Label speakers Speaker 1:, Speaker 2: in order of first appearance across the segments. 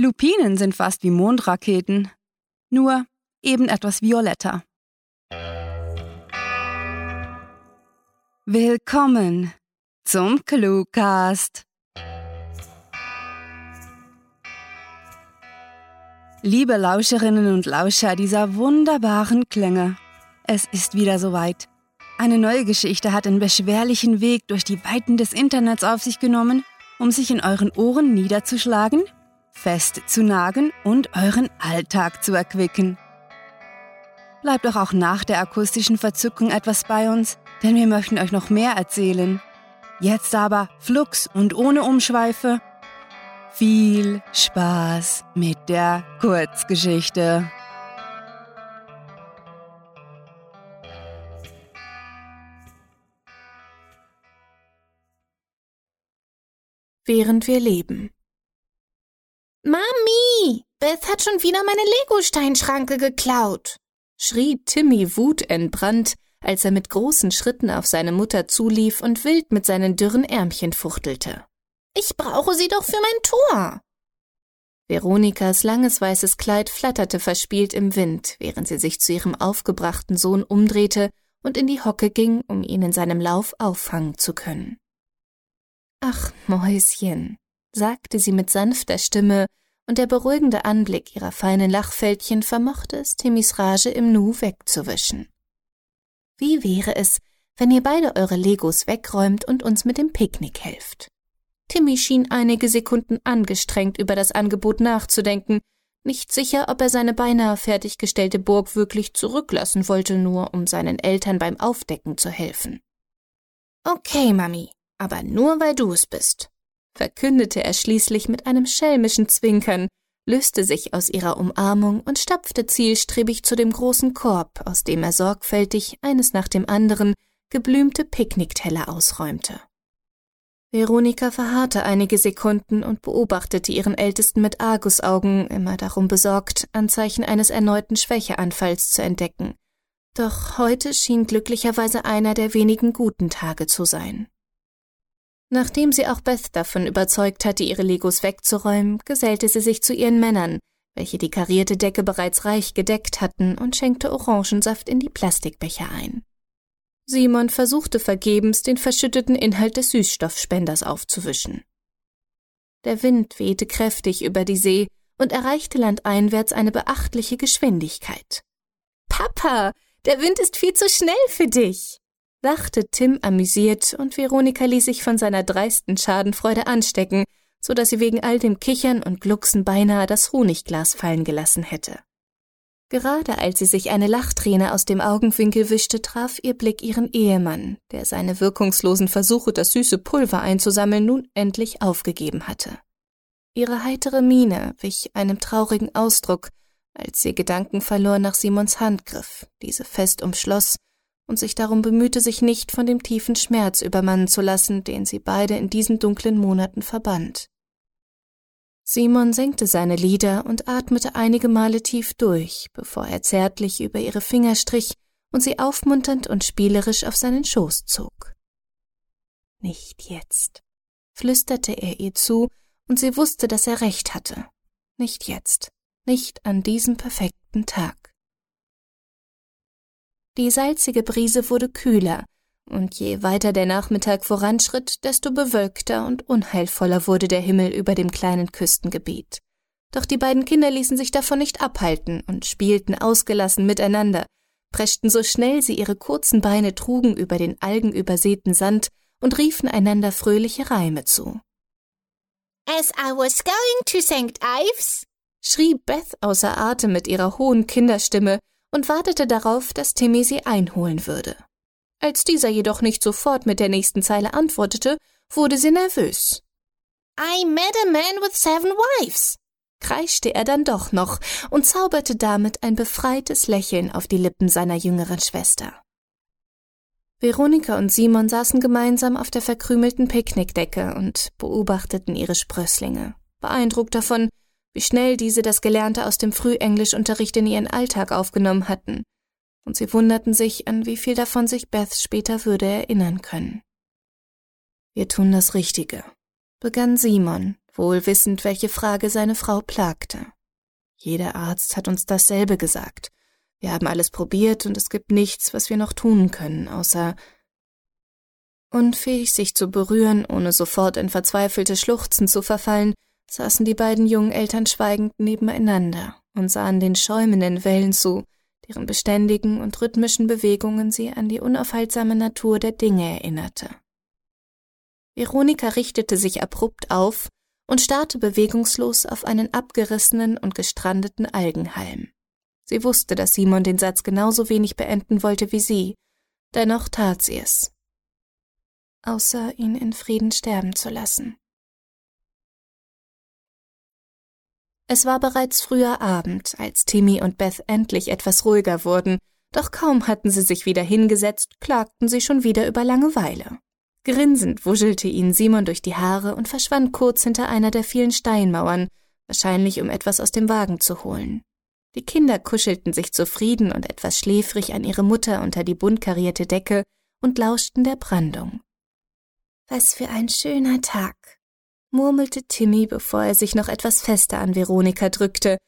Speaker 1: Lupinen sind fast wie Mondraketen, nur eben etwas violetter. Willkommen zum Cluecast. Liebe Lauscherinnen und Lauscher dieser wunderbaren Klänge, es ist wieder soweit. Eine neue Geschichte hat einen beschwerlichen Weg durch die Weiten des Internets auf sich genommen, um sich in euren Ohren niederzuschlagen, festzunagen und euren Alltag zu erquicken. Bleibt doch auch nach der akustischen Verzückung etwas bei uns, denn wir möchten euch noch mehr erzählen. Jetzt aber flugs und ohne Umschweife. Viel Spaß mit der Kurzgeschichte.
Speaker 2: während wir leben.
Speaker 3: Beth hat schon wieder meine Lego-Steinschranke geklaut,
Speaker 2: schrie Timmy wutentbrannt, als er mit großen Schritten auf seine Mutter zulief und wild mit seinen dürren Ärmchen fuchtelte.
Speaker 3: Ich brauche sie doch für mein Tor.
Speaker 2: Veronikas langes weißes Kleid flatterte verspielt im Wind, während sie sich zu ihrem aufgebrachten Sohn umdrehte und in die Hocke ging, um ihn in seinem Lauf auffangen zu können. Ach, Mäuschen, sagte sie mit sanfter Stimme, und der beruhigende Anblick ihrer feinen Lachfältchen vermochte es, Timmys Rage im Nu wegzuwischen. Wie wäre es, wenn ihr beide eure Legos wegräumt und uns mit dem Picknick helft? Timmy schien einige Sekunden angestrengt über das Angebot nachzudenken, nicht sicher, ob er seine beinahe fertiggestellte Burg wirklich zurücklassen wollte, nur um seinen Eltern beim Aufdecken zu helfen.
Speaker 3: Okay, Mami, aber nur weil du es bist,
Speaker 2: verkündete er schließlich mit einem schelmischen Zwinkern, löste sich aus ihrer Umarmung und stapfte zielstrebig zu dem großen Korb, aus dem er sorgfältig eines nach dem anderen geblümte Picknickteller ausräumte. Veronika verharrte einige Sekunden und beobachtete ihren Ältesten mit Argusaugen, immer darum besorgt, Anzeichen eines erneuten Schwächeanfalls zu entdecken. Doch heute schien glücklicherweise einer der wenigen guten Tage zu sein. Nachdem sie auch Beth davon überzeugt hatte, ihre Legos wegzuräumen, gesellte sie sich zu ihren Männern, welche die karierte Decke bereits reich gedeckt hatten, und schenkte Orangensaft in die Plastikbecher ein. Simon versuchte vergebens, den verschütteten Inhalt des Süßstoffspenders aufzuwischen. Der Wind wehte kräftig über die See und erreichte landeinwärts eine beachtliche Geschwindigkeit. Papa, der Wind ist viel zu schnell für dich, lachte Tim amüsiert und Veronika ließ sich von seiner dreisten Schadenfreude anstecken, so dass sie wegen all dem Kichern und Glucksen beinahe das Honigglas fallen gelassen hätte. Gerade als sie sich eine Lachträne aus dem Augenwinkel wischte, traf ihr Blick ihren Ehemann, der seine wirkungslosen Versuche, das süße Pulver einzusammeln, nun endlich aufgegeben hatte. Ihre heitere Miene wich einem traurigen Ausdruck, als sie Gedanken verlor nach Simons Handgriff, diese fest umschloss und sich darum bemühte, sich nicht von dem tiefen Schmerz übermannen zu lassen, den sie beide in diesen dunklen Monaten verband. Simon senkte seine Lider und atmete einige Male tief durch, bevor er zärtlich über ihre Finger strich und sie aufmunternd und spielerisch auf seinen Schoß zog. Nicht jetzt, flüsterte er ihr zu, und sie wusste, dass er recht hatte. Nicht jetzt, nicht an diesem perfekten Tag. Die salzige Brise wurde kühler, und je weiter der Nachmittag voranschritt, desto bewölkter und unheilvoller wurde der Himmel über dem kleinen Küstengebiet. Doch die beiden Kinder ließen sich davon nicht abhalten und spielten ausgelassen miteinander, preschten so schnell sie ihre kurzen Beine trugen über den algenübersäten Sand und riefen einander fröhliche Reime zu.
Speaker 3: As I was going to St. Ives,
Speaker 2: schrie Beth außer Atem mit ihrer hohen Kinderstimme und wartete darauf, dass Timmy sie einholen würde. Als dieser jedoch nicht sofort mit der nächsten Zeile antwortete, wurde sie nervös.
Speaker 3: I met a man with seven wives,
Speaker 2: kreischte er dann doch noch und zauberte damit ein befreites Lächeln auf die Lippen seiner jüngeren Schwester. Veronika und Simon saßen gemeinsam auf der verkrümelten Picknickdecke und beobachteten ihre Sprösslinge, beeindruckt davon, wie schnell diese das Gelernte aus dem Frühenglischunterricht in ihren Alltag aufgenommen hatten, und sie wunderten sich, an wie viel davon sich Beth später würde erinnern können. Wir tun das Richtige, begann Simon, wohl wissend, welche Frage seine Frau plagte. Jeder Arzt hat uns dasselbe gesagt. Wir haben alles probiert und es gibt nichts, was wir noch tun können, außer Unfähig, sich zu berühren, ohne sofort in verzweifelte Schluchzen zu verfallen, saßen die beiden jungen Eltern schweigend nebeneinander und sahen den schäumenden Wellen zu, deren beständigen und rhythmischen Bewegungen sie an die unaufhaltsame Natur der Dinge erinnerte. Veronika richtete sich abrupt auf und starrte bewegungslos auf einen abgerissenen und gestrandeten Algenhalm. Sie wusste, dass Simon den Satz genauso wenig beenden wollte wie sie, dennoch tat sie es. Außer ihn in Frieden sterben zu lassen. Es war bereits früher Abend, als Timmy und Beth endlich etwas ruhiger wurden, doch kaum hatten sie sich wieder hingesetzt, klagten sie schon wieder über Langeweile. Grinsend wuschelte ihnen Simon durch die Haare und verschwand kurz hinter einer der vielen Steinmauern, wahrscheinlich um etwas aus dem Wagen zu holen. Die Kinder kuschelten sich zufrieden und etwas schläfrig an ihre Mutter unter die bunt karierte Decke und lauschten der Brandung. Was für ein schöner Tag, murmelte Timmy, bevor er sich noch etwas fester an Veronika drückte,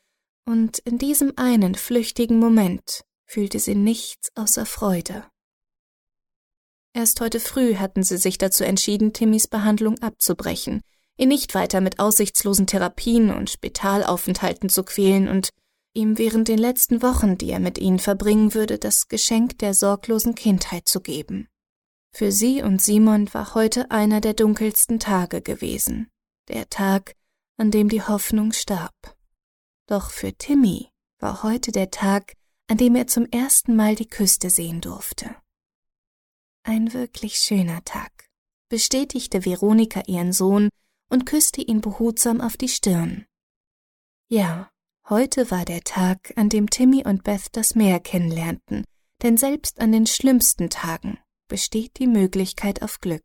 Speaker 2: und in diesem einen flüchtigen Moment fühlte sie nichts außer Freude. Erst heute früh hatten sie sich dazu entschieden, Timmys Behandlung abzubrechen, ihn nicht weiter mit aussichtslosen Therapien und Spitalaufenthalten zu quälen und ihm während den letzten Wochen, die er mit ihnen verbringen würde, das Geschenk der sorglosen Kindheit zu geben. Für sie und Simon war heute einer der dunkelsten Tage gewesen, der Tag, an dem die Hoffnung starb. Doch für Timmy war heute der Tag, an dem er zum ersten Mal die Küste sehen durfte. Ein wirklich schöner Tag, bestätigte Veronika ihren Sohn und küsste ihn behutsam auf die Stirn. Ja, heute war der Tag, an dem Timmy und Beth das Meer kennenlernten, denn selbst an den schlimmsten Tagen besteht die Möglichkeit auf Glück.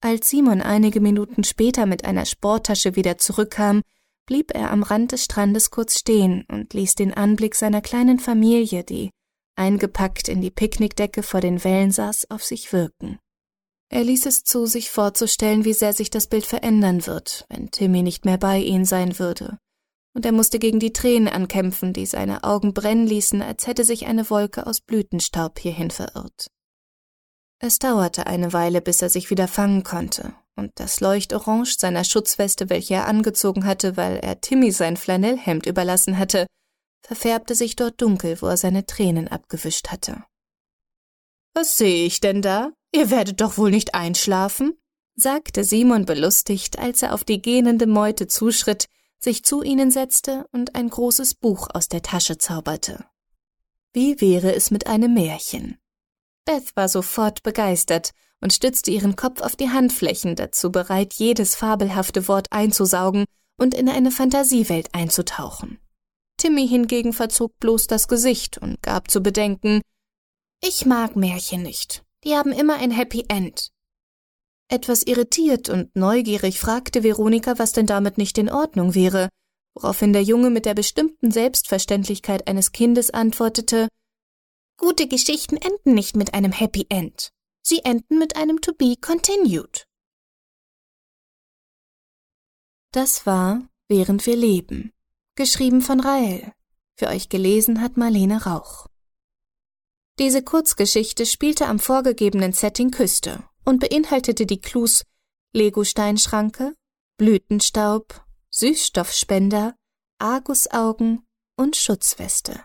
Speaker 2: Als Simon einige Minuten später mit einer Sporttasche wieder zurückkam, blieb er am Rand des Strandes kurz stehen und ließ den Anblick seiner kleinen Familie, die eingepackt in die Picknickdecke vor den Wellen saß, auf sich wirken. Er ließ es zu, sich vorzustellen, wie sehr sich das Bild verändern wird, wenn Timmy nicht mehr bei ihnen sein würde. Und er musste gegen die Tränen ankämpfen, die seine Augen brennen ließen, als hätte sich eine Wolke aus Blütenstaub hierhin verirrt. Es dauerte eine Weile, bis er sich wieder fangen konnte, und das Leuchtorange seiner Schutzweste, welche er angezogen hatte, weil er Timmy sein Flanellhemd überlassen hatte, verfärbte sich dort dunkel, wo er seine Tränen abgewischt hatte. Was sehe ich denn da? Ihr werdet doch wohl nicht einschlafen? sagte Simon belustigt, als er auf die gähnende Meute zuschritt, sich zu ihnen setzte und ein großes Buch aus der Tasche zauberte. Wie wäre es mit einem Märchen? Beth war sofort begeistert und stützte ihren Kopf auf die Handflächen, dazu bereit, jedes fabelhafte Wort einzusaugen und in eine Fantasiewelt einzutauchen. Timmy hingegen verzog bloß das Gesicht und gab zu bedenken, ich mag Märchen nicht. Die haben immer ein Happy End. Etwas irritiert und neugierig fragte Veronika, was denn damit nicht in Ordnung wäre, woraufhin der Junge mit der bestimmten Selbstverständlichkeit eines Kindes antwortete, Gute Geschichten enden nicht mit einem Happy End. Sie enden mit einem To be continued. Das war Während wir leben geschrieben von Rael. Für euch gelesen hat Marlene Rauch. Diese Kurzgeschichte spielte am vorgegebenen Setting Küste und beinhaltete die Clues Lego-Steinschranke, Blütenstaub, Süßstoffspender, Argusaugen und Schutzweste.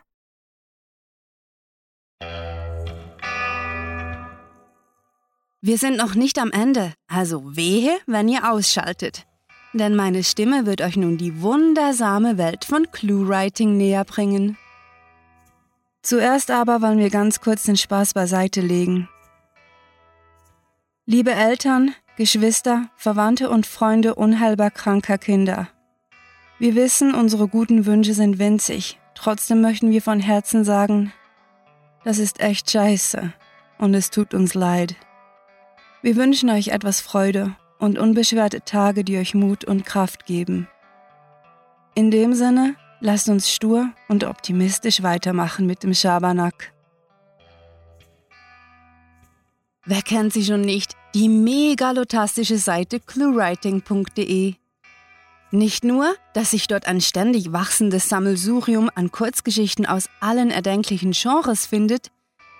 Speaker 1: Wir sind noch nicht am Ende, also wehe, wenn ihr ausschaltet denn meine Stimme wird euch nun die wundersame Welt von Clue-Writing näher bringen. Zuerst aber wollen wir ganz kurz den Spaß beiseite legen. Liebe Eltern, Geschwister, Verwandte und Freunde unheilbar kranker Kinder. Wir wissen, unsere guten Wünsche sind winzig, trotzdem möchten wir von Herzen sagen, das ist echt scheiße und es tut uns leid. Wir wünschen euch etwas Freude und unbeschwerte Tage, die euch Mut und Kraft geben. In dem Sinne, lasst uns stur und optimistisch weitermachen mit dem Schabernack. Wer kennt sie schon nicht? Die megalotastische Seite cluewriting.de. Nicht nur, dass sich dort ein ständig wachsendes Sammelsurium an Kurzgeschichten aus allen erdenklichen Genres findet,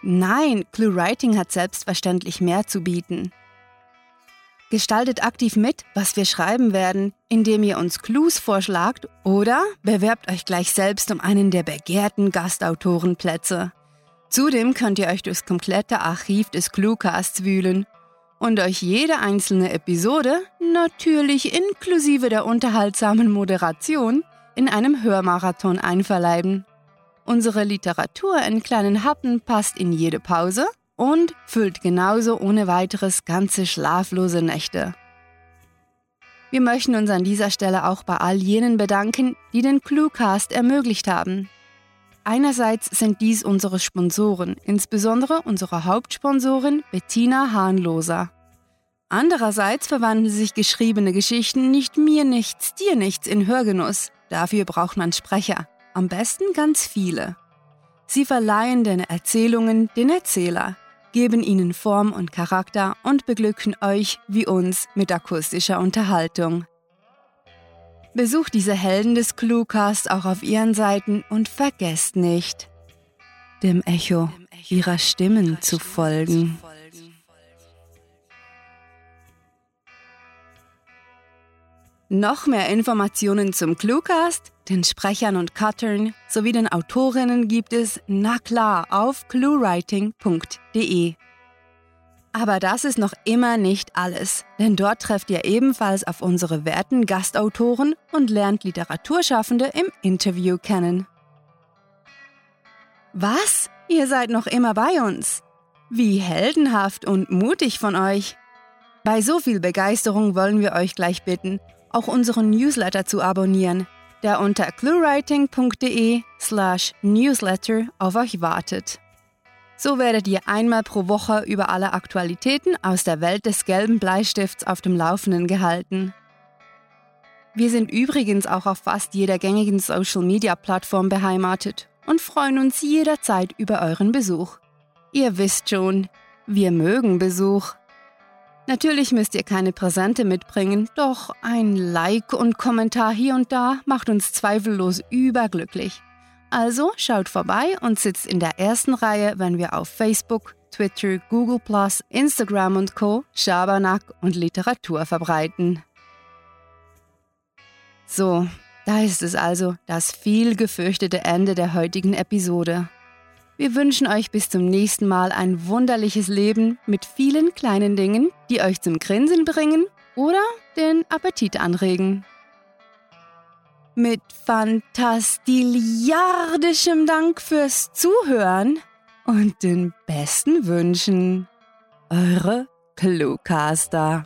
Speaker 1: nein, ClueWriting hat selbstverständlich mehr zu bieten. Gestaltet aktiv mit, was wir schreiben werden, indem ihr uns Clues vorschlagt oder bewerbt euch gleich selbst um einen der begehrten Gastautorenplätze. Zudem könnt ihr euch durchs komplette Archiv des Cluecasts wühlen und euch jede einzelne Episode, natürlich inklusive der unterhaltsamen Moderation, in einem Hörmarathon einverleiben. Unsere Literatur in kleinen Happen passt in jede Pause und füllt genauso ohne weiteres ganze schlaflose Nächte. Wir möchten uns an dieser Stelle auch bei all jenen bedanken, die den Cluecast ermöglicht haben. Einerseits sind dies unsere Sponsoren, insbesondere unsere Hauptsponsorin Bettina Hahnloser. Andererseits verwandeln sich geschriebene Geschichten nicht mir nichts, dir nichts in Hörgenuss. Dafür braucht man Sprecher, am besten ganz viele. Sie verleihen den Erzählungen den Erzähler, geben ihnen Form und Charakter und beglücken euch wie uns mit akustischer Unterhaltung. Besucht diese Helden des Cluecast auch auf ihren Seiten und vergesst nicht, dem Echo ihrer Stimmen zu folgen. Noch mehr Informationen zum Cluecast, den Sprechern und Cuttern sowie den Autorinnen gibt es, na klar, auf cluewriting.de. Aber das ist noch immer nicht alles, denn dort trefft ihr ebenfalls auf unsere werten Gastautoren und lernt Literaturschaffende im Interview kennen. Was? Ihr seid noch immer bei uns? Wie heldenhaft und mutig von euch! Bei so viel Begeisterung wollen wir euch gleich bitten, auch unseren Newsletter zu abonnieren, der unter cluewriting.de slash newsletter auf euch wartet. So werdet ihr einmal pro Woche über alle Aktualitäten aus der Welt des gelben Bleistifts auf dem Laufenden gehalten. Wir sind übrigens auch auf fast jeder gängigen Social-Media-Plattform beheimatet und freuen uns jederzeit über euren Besuch. Ihr wisst schon, wir mögen Besuch. Natürlich müsst ihr keine Präsente mitbringen, doch ein Like und Kommentar hier und da macht uns zweifellos überglücklich. Also schaut vorbei und sitzt in der ersten Reihe, wenn wir auf Facebook, Twitter, Google, Instagram und Co. Schabernack und Literatur verbreiten. So, da ist es also, das viel gefürchtete Ende der heutigen Episode. Wir wünschen euch bis zum nächsten Mal ein wunderliches Leben mit vielen kleinen Dingen, die euch zum Grinsen bringen oder den Appetit anregen. Mit fantastiliardischem Dank fürs Zuhören und den besten Wünschen. Eure Cluecaster.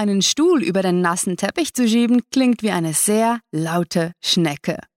Speaker 1: Einen Stuhl über den nassen Teppich zu schieben, klingt wie eine sehr laute Schnecke.